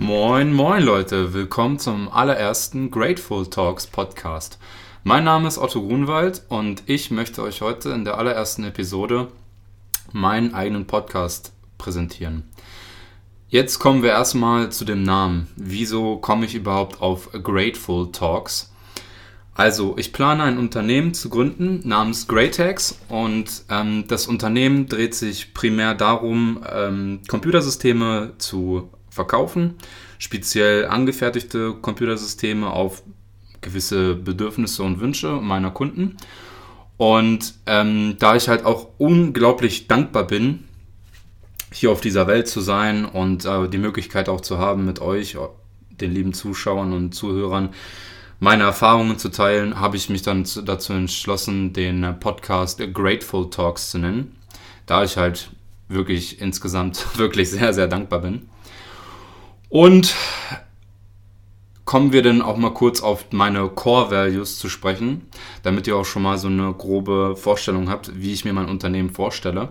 Moin, moin Leute, willkommen zum allerersten Grateful Talks Podcast. Mein Name ist Otto Grunwald und ich möchte euch heute in der allerersten Episode meinen eigenen Podcast präsentieren. Jetzt kommen wir erstmal zu dem Namen. Wieso komme ich überhaupt auf Grateful Talks? Also, ich plane ein Unternehmen zu gründen namens Greatex und ähm, das Unternehmen dreht sich primär darum, ähm, Computersysteme zu verkaufen, speziell angefertigte Computersysteme auf gewisse Bedürfnisse und Wünsche meiner Kunden. Und ähm, da ich halt auch unglaublich dankbar bin, hier auf dieser Welt zu sein und äh, die Möglichkeit auch zu haben, mit euch, den lieben Zuschauern und Zuhörern, meine Erfahrungen zu teilen, habe ich mich dann dazu entschlossen, den Podcast Grateful Talks zu nennen, da ich halt wirklich insgesamt wirklich sehr, sehr dankbar bin. Und kommen wir dann auch mal kurz auf meine Core Values zu sprechen, damit ihr auch schon mal so eine grobe Vorstellung habt, wie ich mir mein Unternehmen vorstelle.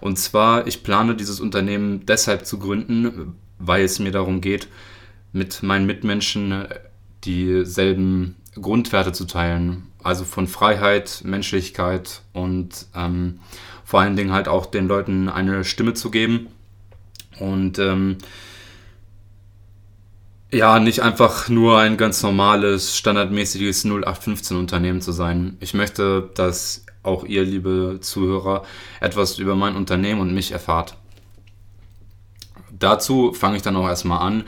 Und zwar, ich plane dieses Unternehmen deshalb zu gründen, weil es mir darum geht, mit meinen Mitmenschen dieselben Grundwerte zu teilen. Also von Freiheit, Menschlichkeit und ähm, vor allen Dingen halt auch den Leuten eine Stimme zu geben. Und ähm, ja, nicht einfach nur ein ganz normales, standardmäßiges 0815 Unternehmen zu sein. Ich möchte, dass auch ihr, liebe Zuhörer, etwas über mein Unternehmen und mich erfahrt. Dazu fange ich dann auch erstmal an,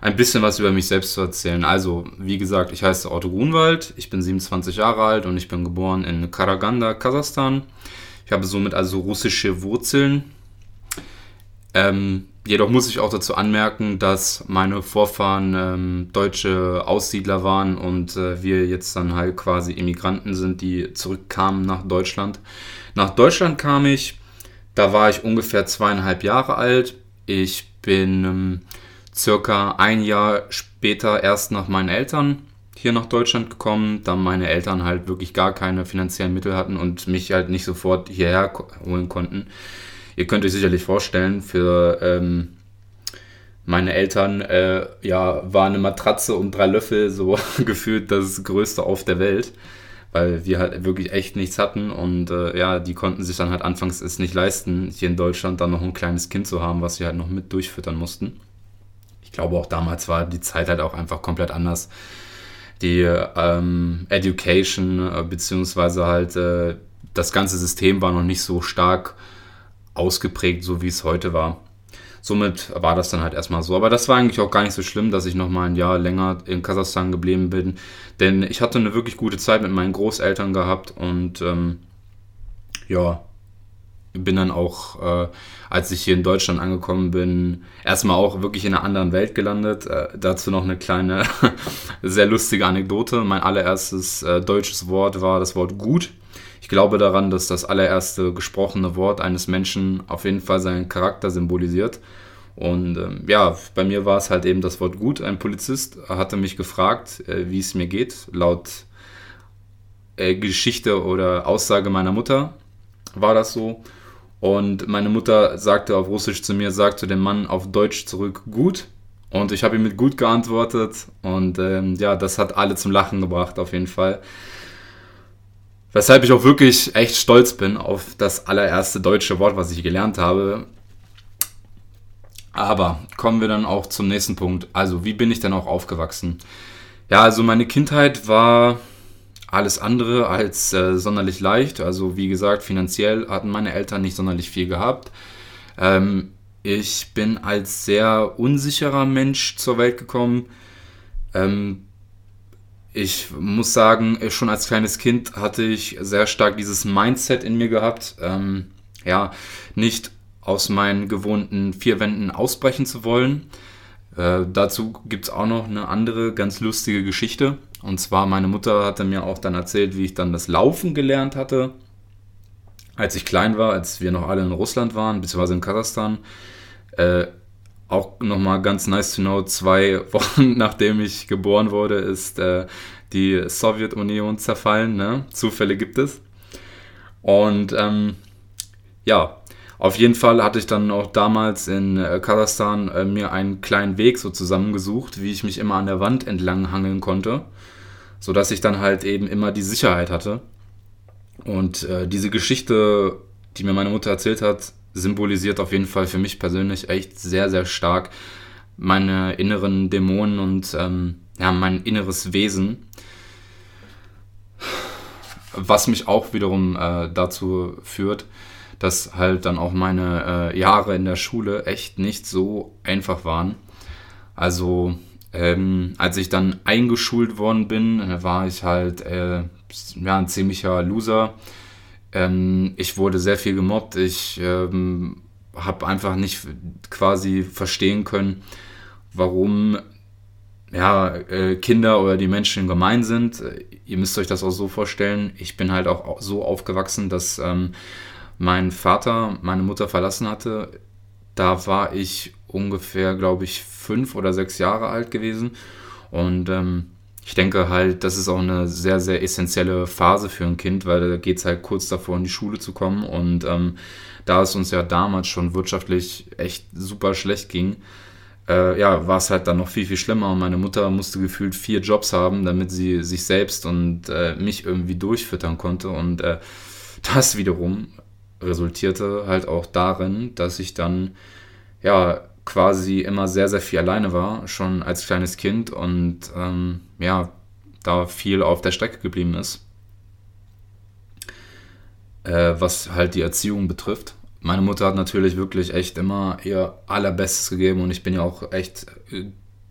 ein bisschen was über mich selbst zu erzählen. Also, wie gesagt, ich heiße Otto Grunwald, ich bin 27 Jahre alt und ich bin geboren in Karaganda, Kasachstan. Ich habe somit also russische Wurzeln. Ähm, Jedoch muss ich auch dazu anmerken, dass meine Vorfahren ähm, deutsche Aussiedler waren und äh, wir jetzt dann halt quasi Immigranten sind, die zurückkamen nach Deutschland. Nach Deutschland kam ich, da war ich ungefähr zweieinhalb Jahre alt. Ich bin ähm, circa ein Jahr später erst nach meinen Eltern hier nach Deutschland gekommen, da meine Eltern halt wirklich gar keine finanziellen Mittel hatten und mich halt nicht sofort hierher holen konnten. Ihr könnt euch sicherlich vorstellen, für ähm, meine Eltern äh, ja, war eine Matratze und drei Löffel so gefühlt das Größte auf der Welt, weil wir halt wirklich echt nichts hatten und äh, ja, die konnten sich dann halt anfangs es nicht leisten, hier in Deutschland dann noch ein kleines Kind zu haben, was sie halt noch mit durchfüttern mussten. Ich glaube auch damals war die Zeit halt auch einfach komplett anders. Die ähm, Education äh, beziehungsweise halt äh, das ganze System war noch nicht so stark ausgeprägt, so wie es heute war. Somit war das dann halt erstmal so. Aber das war eigentlich auch gar nicht so schlimm, dass ich noch mal ein Jahr länger in Kasachstan geblieben bin. Denn ich hatte eine wirklich gute Zeit mit meinen Großeltern gehabt und ähm, ja, bin dann auch, äh, als ich hier in Deutschland angekommen bin, erstmal auch wirklich in einer anderen Welt gelandet. Äh, dazu noch eine kleine, sehr lustige Anekdote. Mein allererstes äh, deutsches Wort war das Wort gut. Ich glaube daran, dass das allererste gesprochene Wort eines Menschen auf jeden Fall seinen Charakter symbolisiert. Und ähm, ja, bei mir war es halt eben das Wort gut. Ein Polizist hatte mich gefragt, äh, wie es mir geht, laut äh, Geschichte oder Aussage meiner Mutter war das so. Und meine Mutter sagte auf Russisch zu mir, sagt zu dem Mann auf Deutsch zurück, gut. Und ich habe ihm mit gut geantwortet. Und ähm, ja, das hat alle zum Lachen gebracht, auf jeden Fall. Weshalb ich auch wirklich echt stolz bin auf das allererste deutsche Wort, was ich gelernt habe. Aber kommen wir dann auch zum nächsten Punkt. Also, wie bin ich denn auch aufgewachsen? Ja, also meine Kindheit war alles andere als äh, sonderlich leicht. Also, wie gesagt, finanziell hatten meine Eltern nicht sonderlich viel gehabt. Ähm, ich bin als sehr unsicherer Mensch zur Welt gekommen. Ähm, ich muss sagen, schon als kleines Kind hatte ich sehr stark dieses Mindset in mir gehabt, ähm, ja, nicht aus meinen gewohnten vier Wänden ausbrechen zu wollen. Äh, dazu gibt es auch noch eine andere ganz lustige Geschichte. Und zwar, meine Mutter hatte mir auch dann erzählt, wie ich dann das Laufen gelernt hatte, als ich klein war, als wir noch alle in Russland waren, beziehungsweise in Kasachstan. Äh, auch nochmal ganz nice to know, zwei Wochen nachdem ich geboren wurde, ist äh, die Sowjetunion zerfallen. Ne? Zufälle gibt es. Und ähm, ja, Auf jeden Fall hatte ich dann auch damals in äh, Kasachstan äh, mir einen kleinen Weg so zusammengesucht, wie ich mich immer an der Wand entlang hangeln konnte, sodass ich dann halt eben immer die Sicherheit hatte. Und äh, diese Geschichte, die mir meine Mutter erzählt hat, symbolisiert auf jeden Fall für mich persönlich echt sehr, sehr stark meine inneren Dämonen und ähm, ja, mein inneres Wesen. Was mich auch wiederum äh, dazu führt, dass halt dann auch meine äh, Jahre in der Schule echt nicht so einfach waren. Also ähm, als ich dann eingeschult worden bin, äh, war ich halt äh, ja, ein ziemlicher Loser. Ähm, ich wurde sehr viel gemobbt. Ich ähm, habe einfach nicht quasi verstehen können, warum ja, äh, Kinder oder die Menschen gemein sind. Ihr müsst euch das auch so vorstellen. Ich bin halt auch so aufgewachsen, dass ähm, mein Vater meine Mutter verlassen hatte. Da war ich ungefähr, glaube ich, fünf oder sechs Jahre alt gewesen. Und ähm, ich denke halt, das ist auch eine sehr, sehr essentielle Phase für ein Kind, weil da geht es halt kurz davor, in die Schule zu kommen. Und ähm, da es uns ja damals schon wirtschaftlich echt super schlecht ging, äh, ja, war es halt dann noch viel, viel schlimmer. Und meine Mutter musste gefühlt vier Jobs haben, damit sie sich selbst und äh, mich irgendwie durchfüttern konnte. Und äh, das wiederum resultierte halt auch darin, dass ich dann ja quasi immer sehr, sehr viel alleine war, schon als kleines Kind und ähm, ja, da viel auf der Strecke geblieben ist. Äh, was halt die Erziehung betrifft meine Mutter hat natürlich wirklich echt immer ihr allerbestes gegeben und ich bin ja auch echt äh,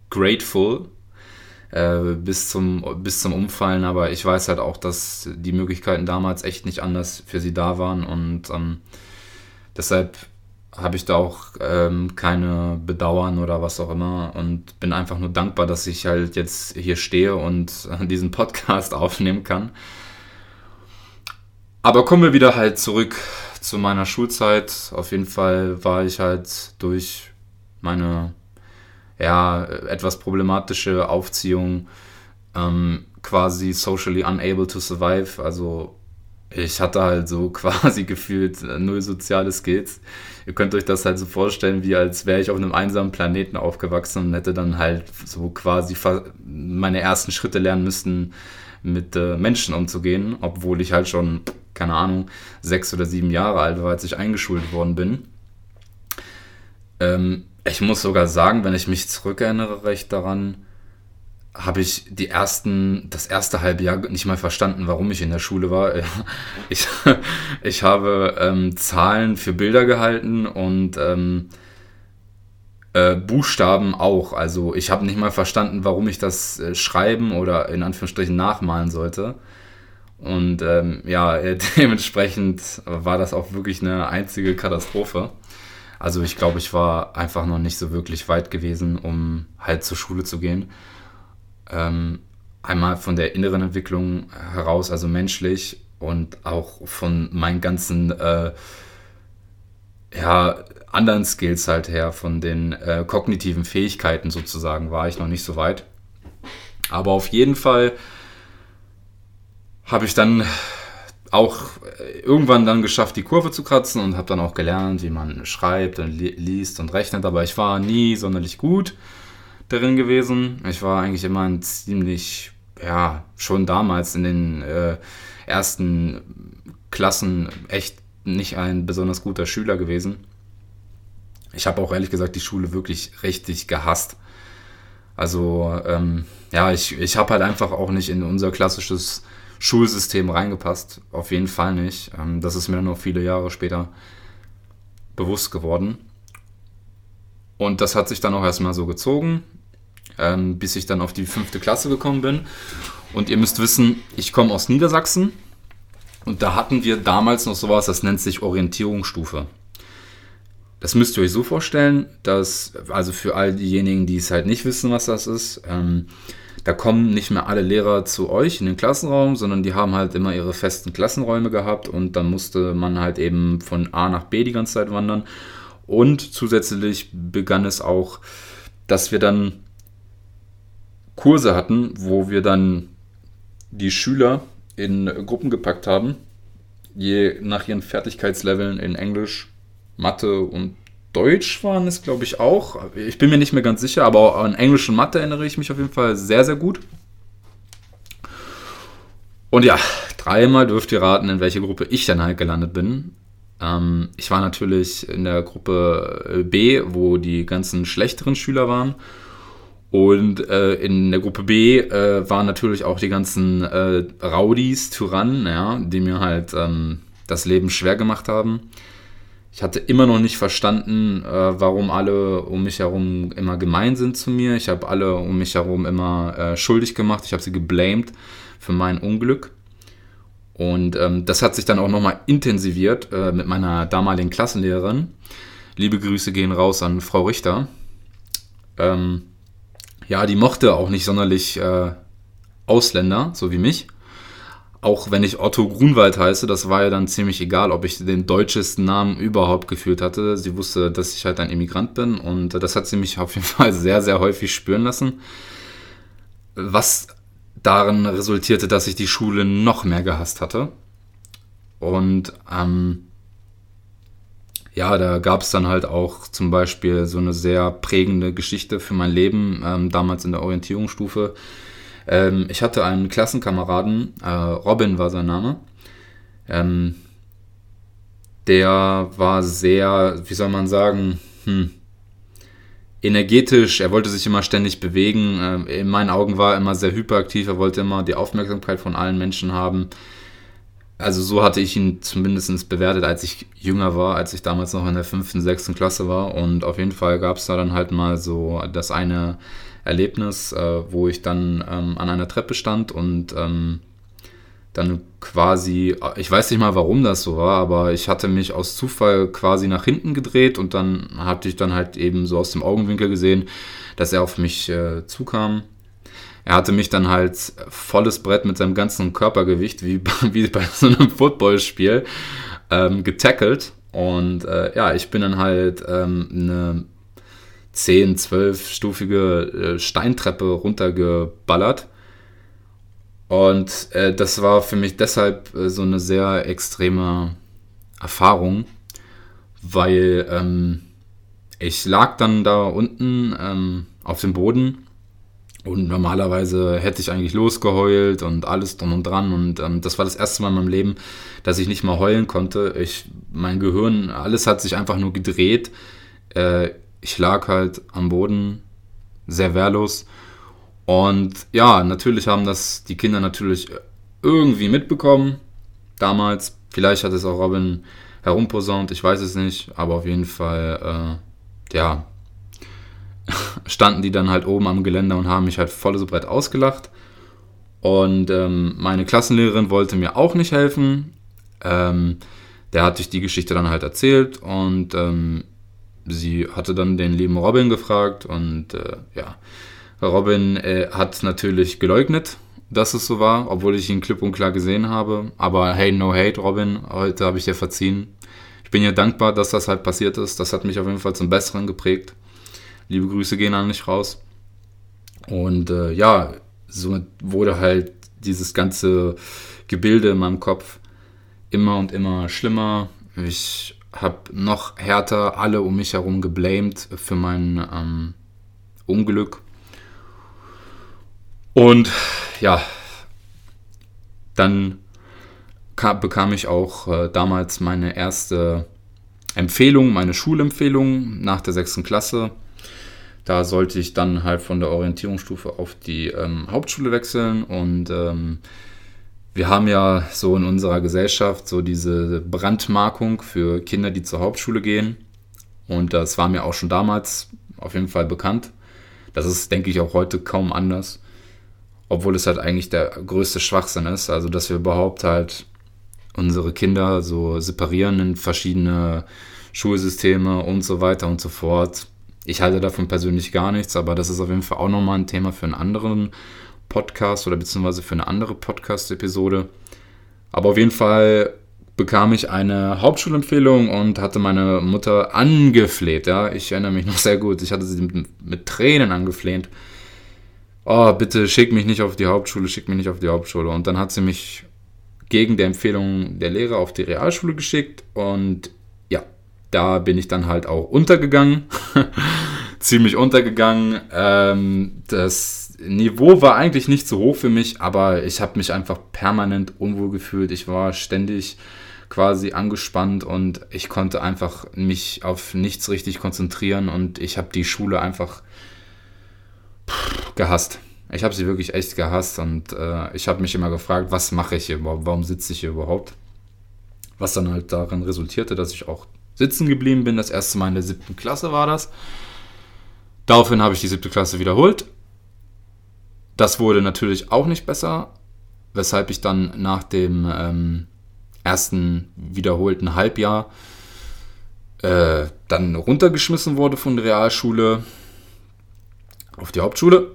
grateful äh, bis, zum, bis zum Umfallen, aber ich weiß halt auch, dass die Möglichkeiten damals echt nicht anders für sie da waren und ähm, deshalb habe ich da auch ähm, keine Bedauern oder was auch immer und bin einfach nur dankbar, dass ich halt jetzt hier stehe und diesen Podcast aufnehmen kann. Aber kommen wir wieder halt zurück zu meiner Schulzeit. Auf jeden Fall war ich halt durch meine ja, etwas problematische Aufziehung ähm, quasi socially unable to survive. Also ich hatte halt so quasi gefühlt null soziale Skills. Ihr könnt euch das halt so vorstellen, wie als wäre ich auf einem einsamen Planeten aufgewachsen und hätte dann halt so quasi meine ersten Schritte lernen müssen, mit äh, Menschen umzugehen, obwohl ich halt schon keine Ahnung, sechs oder sieben Jahre alt war, als ich eingeschult worden bin. Ähm, ich muss sogar sagen, wenn ich mich zurückerinnere recht daran, habe ich die ersten, das erste halbe Jahr nicht mal verstanden, warum ich in der Schule war. Ich, ich habe ähm, Zahlen für Bilder gehalten und ähm, äh, Buchstaben auch. Also ich habe nicht mal verstanden, warum ich das äh, schreiben oder in Anführungsstrichen nachmalen sollte. Und ähm, ja, dementsprechend war das auch wirklich eine einzige Katastrophe. Also ich glaube, ich war einfach noch nicht so wirklich weit gewesen, um halt zur Schule zu gehen. Ähm, einmal von der inneren Entwicklung heraus, also menschlich und auch von meinen ganzen äh, ja, anderen Skills halt her, von den äh, kognitiven Fähigkeiten sozusagen, war ich noch nicht so weit. Aber auf jeden Fall habe ich dann auch irgendwann dann geschafft, die Kurve zu kratzen und habe dann auch gelernt, wie man schreibt und li liest und rechnet. Aber ich war nie sonderlich gut darin gewesen. Ich war eigentlich immer ein ziemlich, ja, schon damals in den äh, ersten Klassen echt nicht ein besonders guter Schüler gewesen. Ich habe auch ehrlich gesagt die Schule wirklich richtig gehasst. Also ähm, ja, ich, ich habe halt einfach auch nicht in unser klassisches Schulsystem reingepasst. Auf jeden Fall nicht. Ähm, das ist mir dann noch viele Jahre später bewusst geworden. Und das hat sich dann auch erstmal so gezogen, ähm, bis ich dann auf die fünfte Klasse gekommen bin. Und ihr müsst wissen, ich komme aus Niedersachsen. Und da hatten wir damals noch sowas, das nennt sich Orientierungsstufe. Das müsst ihr euch so vorstellen, dass, also für all diejenigen, die es halt nicht wissen, was das ist, ähm, da kommen nicht mehr alle Lehrer zu euch in den Klassenraum, sondern die haben halt immer ihre festen Klassenräume gehabt und dann musste man halt eben von A nach B die ganze Zeit wandern. Und zusätzlich begann es auch, dass wir dann Kurse hatten, wo wir dann die Schüler in Gruppen gepackt haben, je nach ihren Fertigkeitsleveln in Englisch, Mathe und Deutsch waren es, glaube ich, auch. Ich bin mir nicht mehr ganz sicher, aber an Englisch und Mathe erinnere ich mich auf jeden Fall sehr, sehr gut. Und ja, dreimal dürft ihr raten, in welche Gruppe ich dann halt gelandet bin. Ähm, ich war natürlich in der Gruppe B, wo die ganzen schlechteren Schüler waren. Und äh, in der Gruppe B äh, waren natürlich auch die ganzen äh, Rowdies, Tyrannen, ja, die mir halt ähm, das Leben schwer gemacht haben. Ich hatte immer noch nicht verstanden, äh, warum alle um mich herum immer gemein sind zu mir. Ich habe alle um mich herum immer äh, schuldig gemacht. Ich habe sie geblamed für mein Unglück. Und ähm, das hat sich dann auch nochmal intensiviert äh, mit meiner damaligen Klassenlehrerin. Liebe Grüße gehen raus an Frau Richter. Ähm, ja, die mochte auch nicht sonderlich äh, Ausländer, so wie mich. Auch wenn ich Otto Grunwald heiße, das war ja dann ziemlich egal, ob ich den deutschesten Namen überhaupt gefühlt hatte. Sie wusste, dass ich halt ein Immigrant bin und das hat sie mich auf jeden Fall sehr, sehr häufig spüren lassen. Was darin resultierte, dass ich die Schule noch mehr gehasst hatte. Und ähm, ja, da gab es dann halt auch zum Beispiel so eine sehr prägende Geschichte für mein Leben, ähm, damals in der Orientierungsstufe. Ähm, ich hatte einen Klassenkameraden, äh, Robin war sein Name. Ähm, der war sehr, wie soll man sagen, hm, energetisch, er wollte sich immer ständig bewegen. Ähm, in meinen Augen war er immer sehr hyperaktiv, er wollte immer die Aufmerksamkeit von allen Menschen haben. Also so hatte ich ihn zumindest bewertet, als ich jünger war, als ich damals noch in der fünften, sechsten Klasse war. Und auf jeden Fall gab es da dann halt mal so das eine Erlebnis, äh, wo ich dann ähm, an einer Treppe stand und ähm, dann quasi, ich weiß nicht mal, warum das so war, aber ich hatte mich aus Zufall quasi nach hinten gedreht und dann hatte ich dann halt eben so aus dem Augenwinkel gesehen, dass er auf mich äh, zukam er hatte mich dann halt volles Brett mit seinem ganzen Körpergewicht, wie, wie bei so einem Footballspiel, ähm, getackelt. Und äh, ja, ich bin dann halt ähm, eine 10, 12-stufige äh, Steintreppe runtergeballert. Und äh, das war für mich deshalb äh, so eine sehr extreme Erfahrung, weil ähm, ich lag dann da unten ähm, auf dem Boden und normalerweise hätte ich eigentlich losgeheult und alles drum und dran. Und ähm, das war das erste Mal in meinem Leben, dass ich nicht mal heulen konnte. Ich, mein Gehirn, alles hat sich einfach nur gedreht. Äh, ich lag halt am Boden, sehr wehrlos. Und ja, natürlich haben das die Kinder natürlich irgendwie mitbekommen. Damals, vielleicht hat es auch Robin herumposaunt, ich weiß es nicht. Aber auf jeden Fall, äh, ja, standen die dann halt oben am Geländer und haben mich halt volles Brett ausgelacht. Und ähm, meine Klassenlehrerin wollte mir auch nicht helfen. Ähm, der hatte ich die Geschichte dann halt erzählt und ähm, sie hatte dann den lieben Robin gefragt und äh, ja, Robin äh, hat natürlich geleugnet, dass es so war, obwohl ich ihn klipp und klar gesehen habe. Aber hey, no hate, Robin, heute habe ich dir verziehen. Ich bin ihr dankbar, dass das halt passiert ist. Das hat mich auf jeden Fall zum Besseren geprägt. Liebe Grüße gehen an dich raus. Und äh, ja, so wurde halt dieses ganze Gebilde in meinem Kopf immer und immer schlimmer. Ich habe noch härter alle um mich herum geblamed für mein ähm, Unglück. Und ja, dann kam, bekam ich auch äh, damals meine erste Empfehlung, meine Schulempfehlung nach der sechsten Klasse. Da sollte ich dann halt von der Orientierungsstufe auf die ähm, Hauptschule wechseln und ähm, wir haben ja so in unserer Gesellschaft so diese Brandmarkung für Kinder, die zur Hauptschule gehen. Und das war mir auch schon damals auf jeden Fall bekannt. Das ist, denke ich, auch heute kaum anders. Obwohl es halt eigentlich der größte Schwachsinn ist. Also, dass wir überhaupt halt unsere Kinder so separieren in verschiedene Schulsysteme und so weiter und so fort. Ich halte davon persönlich gar nichts, aber das ist auf jeden Fall auch nochmal ein Thema für einen anderen Podcast oder beziehungsweise für eine andere Podcast-Episode. Aber auf jeden Fall bekam ich eine Hauptschulempfehlung und hatte meine Mutter angefleht. Ja, ich erinnere mich noch sehr gut. Ich hatte sie mit, mit Tränen angefleht. Oh, bitte schick mich nicht auf die Hauptschule, schick mich nicht auf die Hauptschule. Und dann hat sie mich gegen die Empfehlung der Lehrer auf die Realschule geschickt und da bin ich dann halt auch untergegangen. Ziemlich untergegangen. Ähm, das Niveau war eigentlich nicht so hoch für mich, aber ich habe mich einfach permanent unwohl gefühlt. Ich war ständig quasi angespannt und ich konnte einfach mich auf nichts richtig konzentrieren und ich habe die Schule einfach gehasst. Ich habe sie wirklich echt gehasst und äh, ich habe mich immer gefragt, was mache ich hier überhaupt, warum sitze ich hier überhaupt? Was dann halt darin resultierte, dass ich auch sitzen geblieben bin. Das erste Mal in der siebten Klasse war das. Daraufhin habe ich die siebte Klasse wiederholt. Das wurde natürlich auch nicht besser, weshalb ich dann nach dem ähm, ersten wiederholten Halbjahr äh, dann runtergeschmissen wurde von der Realschule auf die Hauptschule.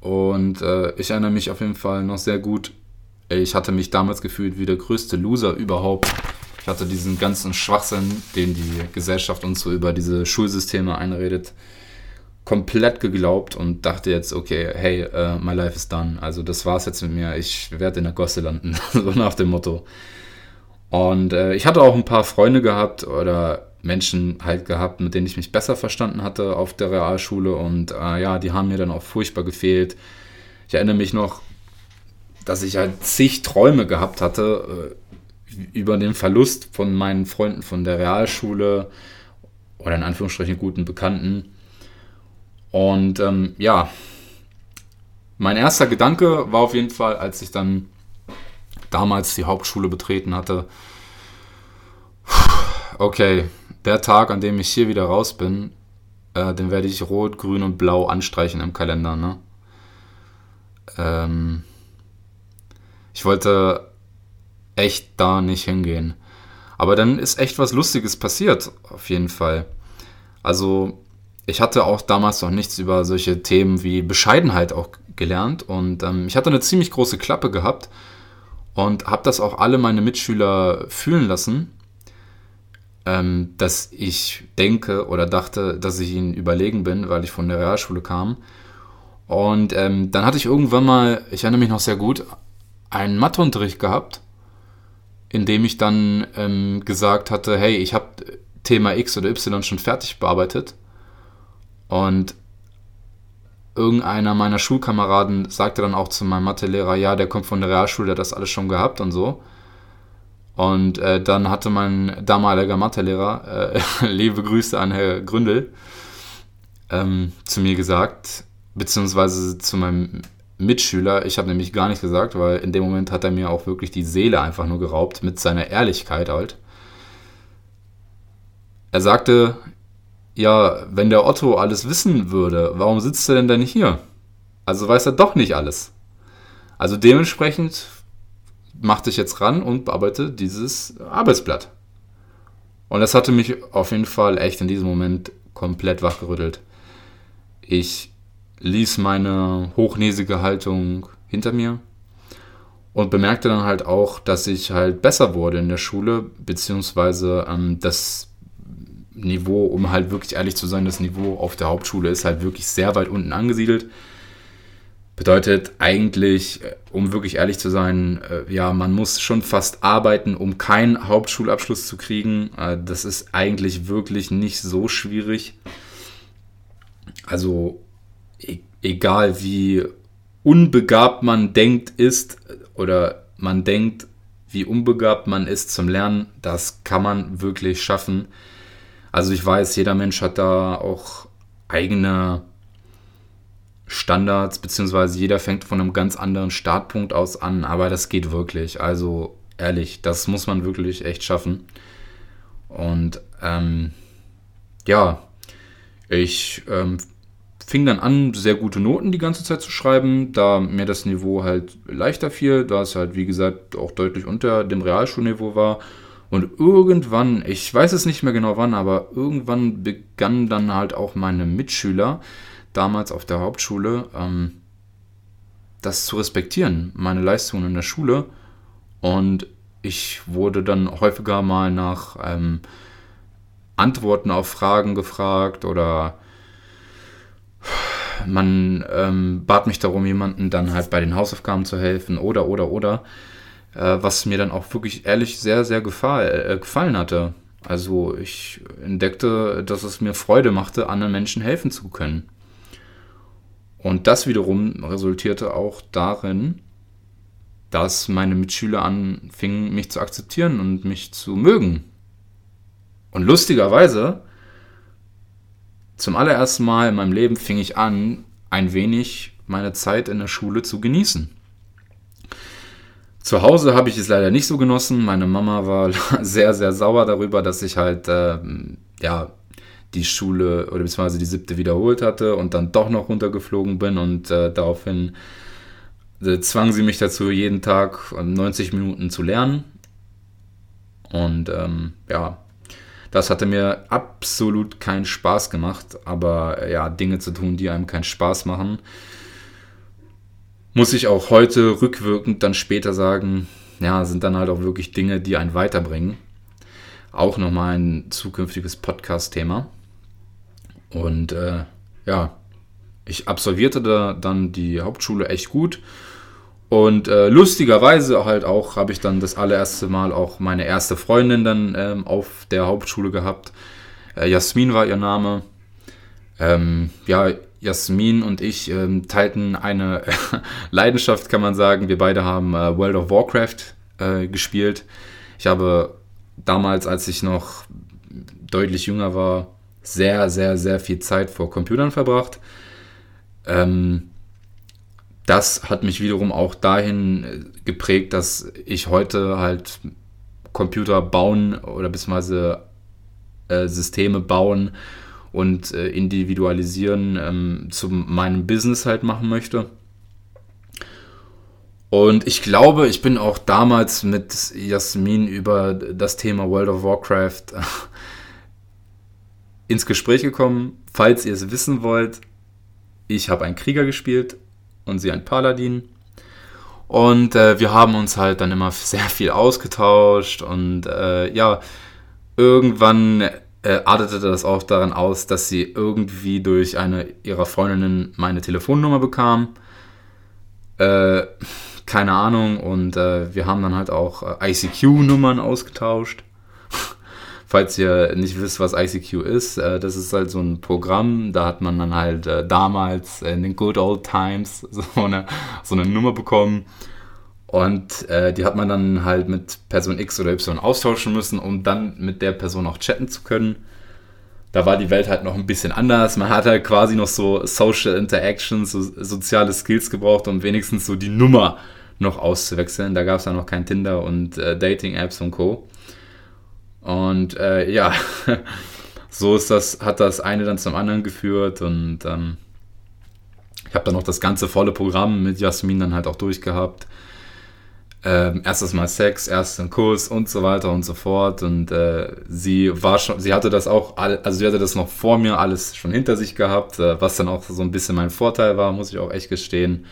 Und äh, ich erinnere mich auf jeden Fall noch sehr gut. Ich hatte mich damals gefühlt wie der größte Loser überhaupt. Ich hatte diesen ganzen Schwachsinn, den die Gesellschaft uns so über diese Schulsysteme einredet, komplett geglaubt und dachte jetzt, okay, hey, uh, my life is done. Also das war's jetzt mit mir. Ich werde in der Gosse landen, so nach dem Motto. Und äh, ich hatte auch ein paar Freunde gehabt oder Menschen halt gehabt, mit denen ich mich besser verstanden hatte auf der Realschule. Und äh, ja, die haben mir dann auch furchtbar gefehlt. Ich erinnere mich noch, dass ich halt zig Träume gehabt hatte äh, über den Verlust von meinen Freunden von der Realschule oder in Anführungsstrichen guten Bekannten. Und ähm, ja, mein erster Gedanke war auf jeden Fall, als ich dann damals die Hauptschule betreten hatte, okay, der Tag, an dem ich hier wieder raus bin, äh, den werde ich rot, grün und blau anstreichen im Kalender. Ne? Ähm, ich wollte echt da nicht hingehen. Aber dann ist echt was Lustiges passiert, auf jeden Fall. Also, ich hatte auch damals noch nichts über solche Themen wie Bescheidenheit auch gelernt und ähm, ich hatte eine ziemlich große Klappe gehabt und habe das auch alle meine Mitschüler fühlen lassen ähm, dass ich denke oder dachte, dass ich ihnen überlegen bin, weil ich von der Realschule kam. Und ähm, dann hatte ich irgendwann mal, ich erinnere mich noch sehr gut, einen Matheunterricht gehabt, in dem ich dann ähm, gesagt hatte, hey, ich habe Thema X oder Y schon fertig bearbeitet. Und irgendeiner meiner Schulkameraden sagte dann auch zu meinem Mathelehrer, ja, der kommt von der Realschule, der hat das alles schon gehabt und so. Und äh, dann hatte mein damaliger Mathelehrer, äh, liebe Grüße an Herr Gründel, ähm, zu mir gesagt, beziehungsweise zu meinem Mitschüler, ich habe nämlich gar nicht gesagt, weil in dem Moment hat er mir auch wirklich die Seele einfach nur geraubt, mit seiner Ehrlichkeit halt. Er sagte, ja, wenn der Otto alles wissen würde, warum sitzt er denn da nicht hier? Also weiß er doch nicht alles. Also dementsprechend mach dich jetzt ran und bearbeite dieses Arbeitsblatt. Und das hatte mich auf jeden Fall echt in diesem Moment komplett wachgerüttelt. Ich ließ meine hochnäsige Haltung hinter mir und bemerkte dann halt auch, dass ich halt besser wurde in der Schule, beziehungsweise ähm, das Niveau, um halt wirklich ehrlich zu sein, das Niveau auf der Hauptschule ist halt wirklich sehr weit unten angesiedelt. Bedeutet eigentlich, äh, um wirklich ehrlich zu sein, äh, ja, man muss schon fast arbeiten, um keinen Hauptschulabschluss zu kriegen. Äh, das ist eigentlich wirklich nicht so schwierig. Also egal wie unbegabt man denkt ist oder man denkt, wie unbegabt man ist zum Lernen, das kann man wirklich schaffen. Also ich weiß, jeder Mensch hat da auch eigene Standards, beziehungsweise jeder fängt von einem ganz anderen Startpunkt aus an, aber das geht wirklich. Also ehrlich, das muss man wirklich echt schaffen. Und ähm, ja, ich ähm, fing dann an, sehr gute Noten die ganze Zeit zu schreiben, da mir das Niveau halt leichter fiel, da es halt, wie gesagt, auch deutlich unter dem Realschulniveau war. Und irgendwann, ich weiß es nicht mehr genau wann, aber irgendwann begannen dann halt auch meine Mitschüler, damals auf der Hauptschule, ähm, das zu respektieren, meine Leistungen in der Schule. Und ich wurde dann häufiger mal nach ähm, Antworten auf Fragen gefragt oder man ähm, bat mich darum, jemanden dann halt bei den Hausaufgaben zu helfen oder, oder, oder. Äh, was mir dann auch wirklich ehrlich sehr, sehr gefall, äh, gefallen hatte. Also ich entdeckte, dass es mir Freude machte, anderen Menschen helfen zu können. Und das wiederum resultierte auch darin, dass meine Mitschüler anfingen, mich zu akzeptieren und mich zu mögen. Und lustigerweise, zum allerersten Mal in meinem Leben fing ich an, ein wenig meine Zeit in der Schule zu genießen. Zu Hause habe ich es leider nicht so genossen. Meine Mama war sehr, sehr sauer darüber, dass ich halt äh, ja, die Schule oder beziehungsweise die siebte wiederholt hatte und dann doch noch runtergeflogen bin und äh, daraufhin äh, zwang sie mich dazu, jeden Tag 90 Minuten zu lernen. Und ähm, ja, das hatte mir absolut keinen Spaß gemacht, aber ja, Dinge zu tun, die einem keinen Spaß machen, muss ich auch heute rückwirkend dann später sagen, ja, sind dann halt auch wirklich Dinge, die einen weiterbringen. Auch nochmal ein zukünftiges Podcast-Thema. Und äh, ja, ich absolvierte da dann die Hauptschule echt gut. Und äh, lustigerweise halt auch habe ich dann das allererste Mal auch meine erste Freundin dann ähm, auf der Hauptschule gehabt. Äh, Jasmin war ihr Name. Ähm, ja, Jasmin und ich ähm, teilten eine Leidenschaft, kann man sagen. Wir beide haben äh, World of Warcraft äh, gespielt. Ich habe damals, als ich noch deutlich jünger war, sehr, sehr, sehr viel Zeit vor Computern verbracht. Ähm, das hat mich wiederum auch dahin äh, geprägt, dass ich heute halt Computer bauen oder beziehungsweise äh, Systeme bauen und äh, individualisieren ähm, zu meinem Business halt machen möchte. Und ich glaube, ich bin auch damals mit Jasmin über das Thema World of Warcraft ins Gespräch gekommen. Falls ihr es wissen wollt, ich habe einen Krieger gespielt und sie ein Paladin. Und äh, wir haben uns halt dann immer sehr viel ausgetauscht und äh, ja, irgendwann äh, artete das auch daran aus, dass sie irgendwie durch eine ihrer Freundinnen meine Telefonnummer bekam. Äh, keine Ahnung und äh, wir haben dann halt auch äh, ICQ-Nummern ausgetauscht. Falls ihr nicht wisst, was ICQ ist, äh, das ist halt so ein Programm, da hat man dann halt äh, damals in den Good Old Times so eine, so eine Nummer bekommen. Und äh, die hat man dann halt mit Person X oder Y austauschen müssen, um dann mit der Person auch chatten zu können. Da war die Welt halt noch ein bisschen anders. Man hat halt quasi noch so Social Interactions, so soziale Skills gebraucht, um wenigstens so die Nummer noch auszuwechseln. Da gab es ja noch kein Tinder und äh, Dating-Apps und Co. Und äh, ja, so ist das, hat das eine dann zum anderen geführt und ähm, ich habe dann noch das ganze volle Programm mit Jasmin dann halt auch durchgehabt. Ähm, erstes Mal Sex, ersten Kurs und so weiter und so fort. Und äh, sie war schon, sie hatte das auch, also sie hatte das noch vor mir alles schon hinter sich gehabt, äh, was dann auch so ein bisschen mein Vorteil war, muss ich auch echt gestehen.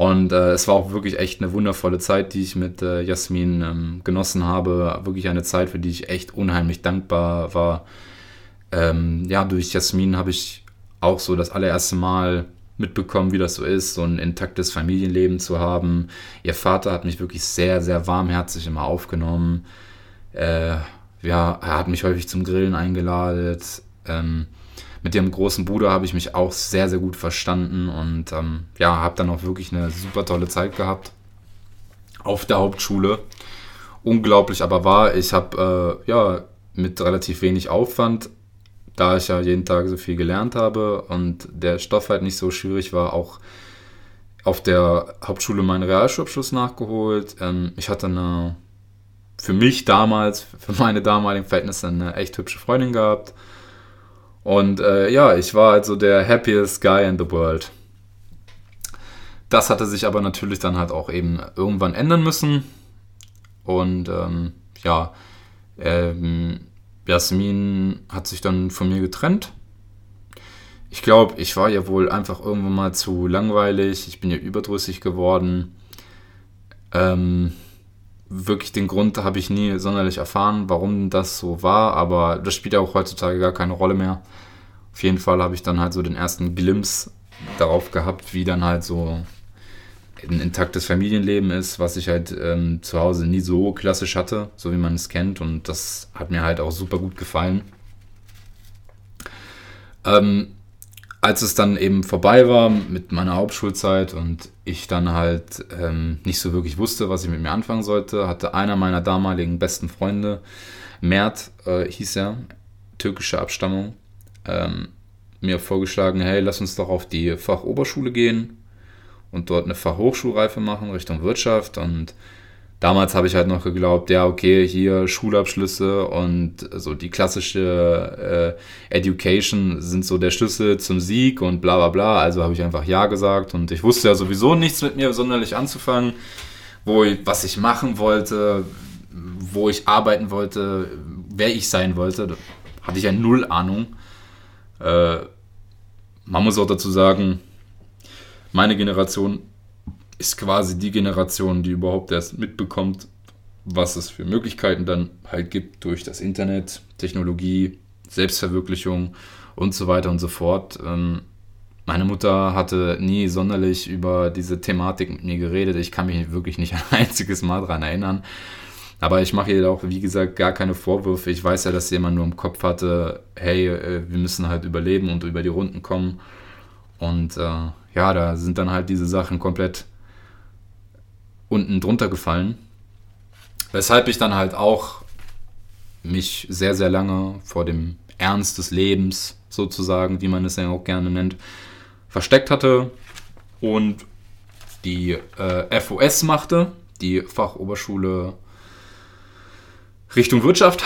Und äh, es war auch wirklich echt eine wundervolle Zeit, die ich mit äh, Jasmin ähm, genossen habe. Wirklich eine Zeit, für die ich echt unheimlich dankbar war. Ähm, ja, durch Jasmin habe ich auch so das allererste Mal mitbekommen, wie das so ist, so ein intaktes Familienleben zu haben. Ihr Vater hat mich wirklich sehr, sehr warmherzig immer aufgenommen. Äh, ja, er hat mich häufig zum Grillen eingeladen. Ähm, mit dem großen Bruder habe ich mich auch sehr, sehr gut verstanden und ähm, ja, habe dann auch wirklich eine super tolle Zeit gehabt auf der Hauptschule. Unglaublich aber war, ich habe äh, ja mit relativ wenig Aufwand, da ich ja jeden Tag so viel gelernt habe und der Stoff halt nicht so schwierig war, auch auf der Hauptschule meinen Realschulabschluss nachgeholt. Ähm, ich hatte eine, für mich damals, für meine damaligen Verhältnisse, eine echt hübsche Freundin gehabt. Und äh, ja, ich war also der happiest guy in the world. Das hatte sich aber natürlich dann halt auch eben irgendwann ändern müssen. Und ähm, ja, ähm, Jasmin hat sich dann von mir getrennt. Ich glaube, ich war ja wohl einfach irgendwann mal zu langweilig. Ich bin ja überdrüssig geworden. Ähm, wirklich den Grund habe ich nie sonderlich erfahren, warum das so war, aber das spielt ja auch heutzutage gar keine Rolle mehr. Auf jeden Fall habe ich dann halt so den ersten Glimpse darauf gehabt, wie dann halt so ein intaktes Familienleben ist, was ich halt ähm, zu Hause nie so klassisch hatte, so wie man es kennt. Und das hat mir halt auch super gut gefallen. Ähm, als es dann eben vorbei war mit meiner Hauptschulzeit und ich dann halt ähm, nicht so wirklich wusste, was ich mit mir anfangen sollte, hatte einer meiner damaligen besten Freunde, Mert äh, hieß er, türkische Abstammung, ähm, mir vorgeschlagen, hey, lass uns doch auf die Fachoberschule gehen und dort eine Fachhochschulreife machen Richtung Wirtschaft. Und damals habe ich halt noch geglaubt, ja, okay, hier Schulabschlüsse und so die klassische äh, Education sind so der Schlüssel zum Sieg und bla bla bla. Also habe ich einfach Ja gesagt und ich wusste ja sowieso nichts mit mir sonderlich anzufangen, wo ich, was ich machen wollte, wo ich arbeiten wollte, wer ich sein wollte. Da hatte ich ja null Ahnung. Äh, man muss auch dazu sagen, meine Generation ist quasi die Generation, die überhaupt erst mitbekommt, was es für Möglichkeiten dann halt gibt durch das Internet, Technologie, Selbstverwirklichung und so weiter und so fort. Ähm, meine Mutter hatte nie sonderlich über diese Thematik mit mir geredet. Ich kann mich wirklich nicht ein einziges Mal daran erinnern. Aber ich mache ihr auch, wie gesagt, gar keine Vorwürfe. Ich weiß ja, dass immer nur im Kopf hatte, hey, äh, wir müssen halt überleben und über die Runden kommen. Und äh, ja, da sind dann halt diese Sachen komplett unten drunter gefallen. Weshalb ich dann halt auch mich sehr, sehr lange vor dem Ernst des Lebens, sozusagen, wie man es ja auch gerne nennt, versteckt hatte und die äh, FOS machte, die Fachoberschule Richtung Wirtschaft.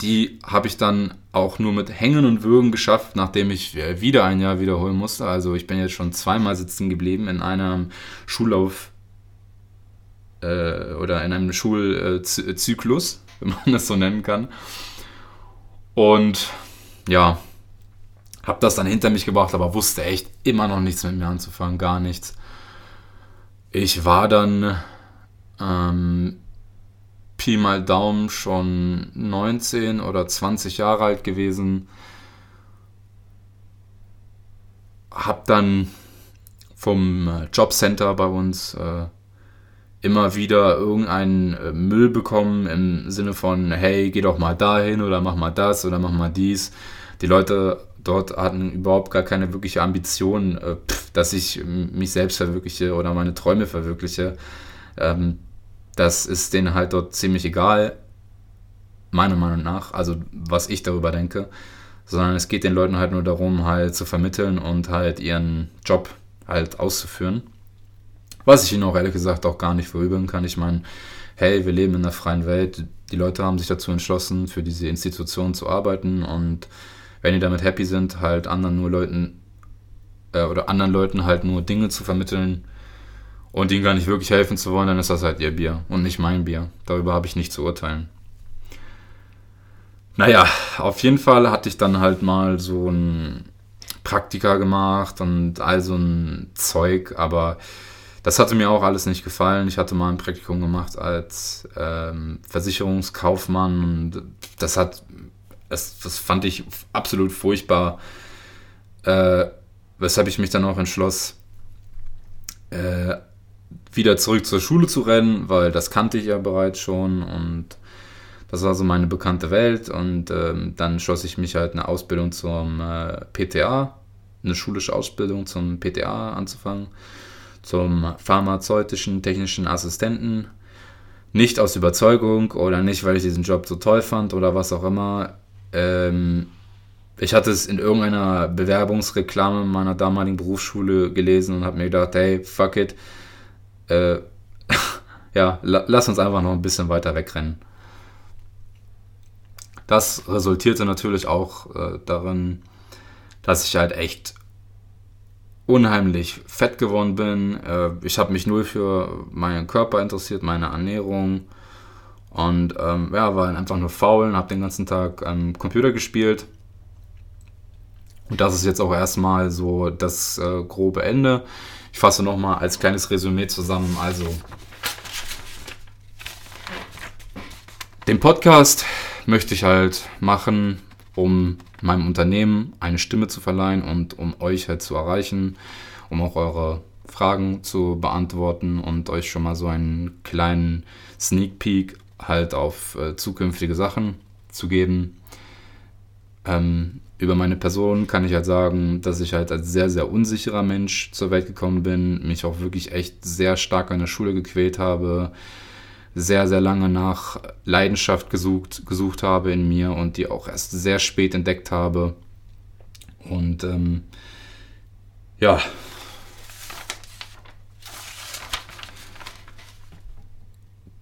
Die habe ich dann auch nur mit Hängen und Würgen geschafft, nachdem ich äh, wieder ein Jahr wiederholen musste. Also ich bin jetzt schon zweimal sitzen geblieben in einem Schullauf äh, oder in einem Schulzyklus, wenn man das so nennen kann. Und ja, habe das dann hinter mich gebracht, aber wusste echt immer noch nichts mit mir anzufangen, gar nichts. Ich war dann ähm, Pi mal Daumen schon 19 oder 20 Jahre alt gewesen. Hab dann vom Jobcenter bei uns äh, immer wieder irgendeinen äh, Müll bekommen im Sinne von, hey, geh doch mal dahin oder mach mal das oder mach mal dies. Die Leute dort hatten überhaupt gar keine wirkliche Ambition, äh, dass ich mich selbst verwirkliche oder meine Träume verwirkliche. Ähm, das ist denen halt dort ziemlich egal, meiner Meinung nach, also was ich darüber denke, sondern es geht den Leuten halt nur darum, halt zu vermitteln und halt ihren Job halt auszuführen. Was ich ihnen auch ehrlich gesagt auch gar nicht verübeln kann. Ich meine, hey, wir leben in einer freien Welt. Die Leute haben sich dazu entschlossen, für diese Institution zu arbeiten und wenn die damit happy sind, halt anderen nur Leuten äh, oder anderen Leuten halt nur Dinge zu vermitteln, und ihnen gar nicht wirklich helfen zu wollen, dann ist das halt ihr Bier und nicht mein Bier. Darüber habe ich nicht zu urteilen. Naja, auf jeden Fall hatte ich dann halt mal so ein Praktika gemacht und all so ein Zeug, aber das hatte mir auch alles nicht gefallen. Ich hatte mal ein Praktikum gemacht als ähm, Versicherungskaufmann und das hat, das, das fand ich absolut furchtbar, äh, weshalb ich mich dann auch entschloss, äh, wieder zurück zur Schule zu rennen, weil das kannte ich ja bereits schon und das war so meine bekannte Welt und ähm, dann schloss ich mich halt eine Ausbildung zum äh, PTA, eine schulische Ausbildung zum PTA anzufangen, zum pharmazeutischen technischen Assistenten. Nicht aus Überzeugung oder nicht, weil ich diesen Job so toll fand oder was auch immer. Ähm, ich hatte es in irgendeiner Bewerbungsreklame meiner damaligen Berufsschule gelesen und habe mir gedacht, hey, fuck it, äh, ja, la lass uns einfach noch ein bisschen weiter wegrennen. Das resultierte natürlich auch äh, darin, dass ich halt echt unheimlich fett geworden bin. Äh, ich habe mich nur für meinen Körper interessiert, meine Ernährung. Und ähm, ja, war einfach nur faul und habe den ganzen Tag am Computer gespielt. Und das ist jetzt auch erstmal so das äh, grobe Ende. Ich fasse nochmal als kleines Resümee zusammen. Also, den Podcast möchte ich halt machen, um meinem Unternehmen eine Stimme zu verleihen und um euch halt zu erreichen, um auch eure Fragen zu beantworten und euch schon mal so einen kleinen Sneak Peek halt auf äh, zukünftige Sachen zu geben. Ähm, über meine Person kann ich halt sagen, dass ich halt als sehr, sehr unsicherer Mensch zur Welt gekommen bin, mich auch wirklich echt sehr stark an der Schule gequält habe, sehr, sehr lange nach Leidenschaft gesucht, gesucht habe in mir und die auch erst sehr spät entdeckt habe. Und ähm, ja.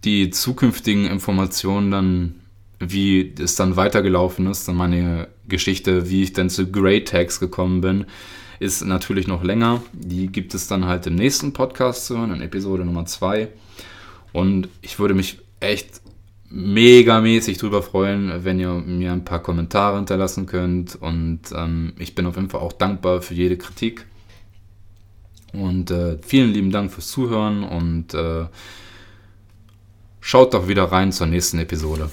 Die zukünftigen Informationen dann wie es dann weitergelaufen ist, dann meine Geschichte, wie ich dann zu Great Tags gekommen bin, ist natürlich noch länger. Die gibt es dann halt im nächsten Podcast zu hören, in Episode Nummer 2. Und ich würde mich echt mega mäßig drüber freuen, wenn ihr mir ein paar Kommentare hinterlassen könnt. Und ähm, ich bin auf jeden Fall auch dankbar für jede Kritik. Und äh, vielen lieben Dank fürs Zuhören und äh, schaut doch wieder rein zur nächsten Episode.